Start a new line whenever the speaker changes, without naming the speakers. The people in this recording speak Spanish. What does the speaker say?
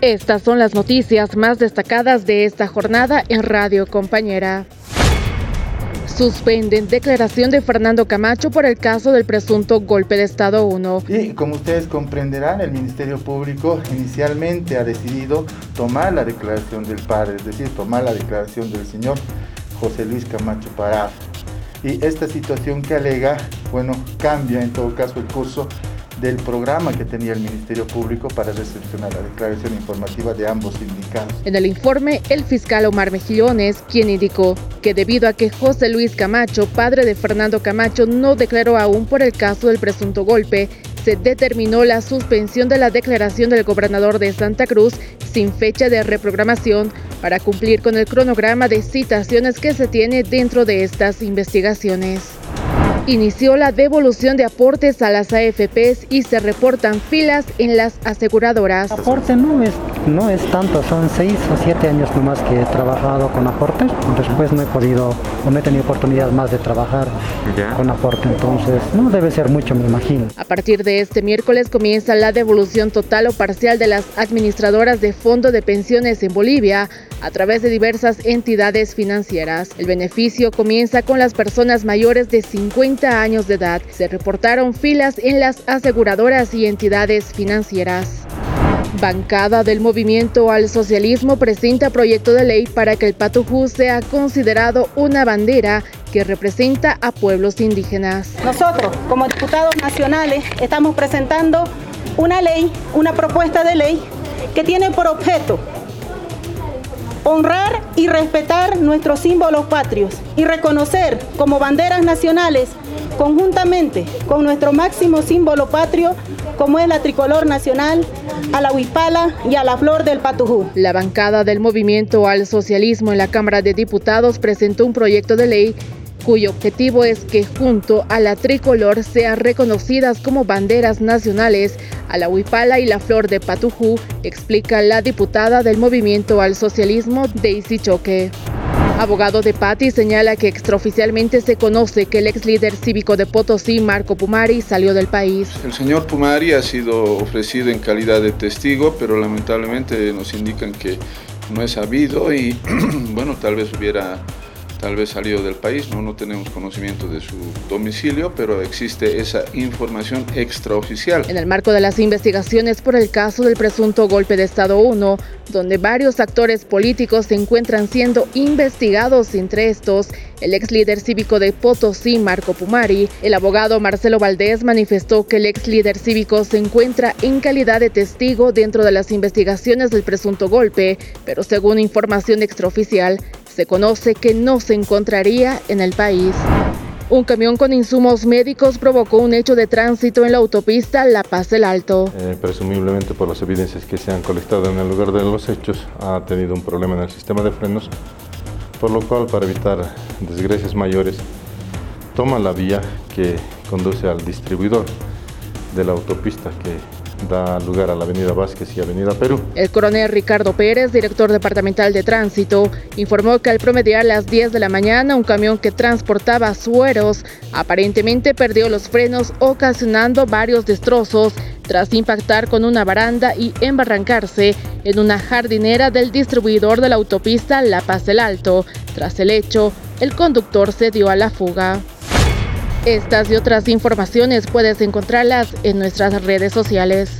Estas son las noticias más destacadas de esta jornada en Radio Compañera. Suspenden declaración de Fernando Camacho por el caso del presunto golpe de Estado 1.
Y como ustedes comprenderán, el Ministerio Público inicialmente ha decidido tomar la declaración del padre, es decir, tomar la declaración del señor José Luis Camacho Pará. Y esta situación que alega, bueno, cambia en todo caso el curso del programa que tenía el Ministerio Público para recepcionar la declaración informativa de ambos sindicatos.
En el informe, el fiscal Omar Mejillones, quien indicó que debido a que José Luis Camacho, padre de Fernando Camacho, no declaró aún por el caso del presunto golpe, se determinó la suspensión de la declaración del gobernador de Santa Cruz sin fecha de reprogramación para cumplir con el cronograma de citaciones que se tiene dentro de estas investigaciones inició la devolución de aportes a las AFPs y se reportan filas en las aseguradoras.
Aporte no es, no es tanto, son seis o siete años nomás que he trabajado con aporte. Después no he podido o no he tenido oportunidad más de trabajar con aporte, entonces no debe ser mucho, me imagino.
A partir de este miércoles comienza la devolución total o parcial de las administradoras de fondo de pensiones en Bolivia a través de diversas entidades financieras. El beneficio comienza con las personas mayores de 50 años de edad. Se reportaron filas en las aseguradoras y entidades financieras. Bancada del Movimiento al Socialismo presenta proyecto de ley para que el Patujú sea considerado una bandera que representa a pueblos indígenas.
Nosotros, como diputados nacionales, estamos presentando una ley, una propuesta de ley que tiene por objeto honrar y respetar nuestros símbolos patrios y reconocer como banderas nacionales conjuntamente con nuestro máximo símbolo patrio como es la tricolor nacional, a la huipala y a la flor del patujú.
La bancada del Movimiento al Socialismo en la Cámara de Diputados presentó un proyecto de ley cuyo objetivo es que junto a la tricolor sean reconocidas como banderas nacionales a la huipala y la flor de Patujú, explica la diputada del Movimiento al Socialismo, Daisy Choque. Abogado de Patti señala que extraoficialmente se conoce que el ex líder cívico de Potosí, Marco Pumari, salió del país.
El señor Pumari ha sido ofrecido en calidad de testigo, pero lamentablemente nos indican que no es sabido y bueno, tal vez hubiera tal vez salido del país, ¿no? no tenemos conocimiento de su domicilio, pero existe esa información extraoficial.
En el marco de las investigaciones por el caso del presunto golpe de Estado 1, donde varios actores políticos se encuentran siendo investigados, entre estos el ex líder cívico de Potosí, Marco Pumari, el abogado Marcelo Valdés manifestó que el ex líder cívico se encuentra en calidad de testigo dentro de las investigaciones del presunto golpe, pero según información extraoficial, se conoce que no se encontraría en el país. Un camión con insumos médicos provocó un hecho de tránsito en la autopista La Paz del Alto.
Eh, presumiblemente por las evidencias que se han colectado en el lugar de los hechos, ha tenido un problema en el sistema de frenos, por lo cual para evitar desgracias mayores, toma la vía que conduce al distribuidor de la autopista que da lugar a la Avenida Vázquez y Avenida Perú.
El coronel Ricardo Pérez, director departamental de tránsito, informó que al promediar las 10 de la mañana un camión que transportaba sueros aparentemente perdió los frenos ocasionando varios destrozos tras impactar con una baranda y embarrancarse en una jardinera del distribuidor de la autopista La Paz del Alto. Tras el hecho, el conductor se dio a la fuga. Estas y otras informaciones puedes encontrarlas en nuestras redes sociales.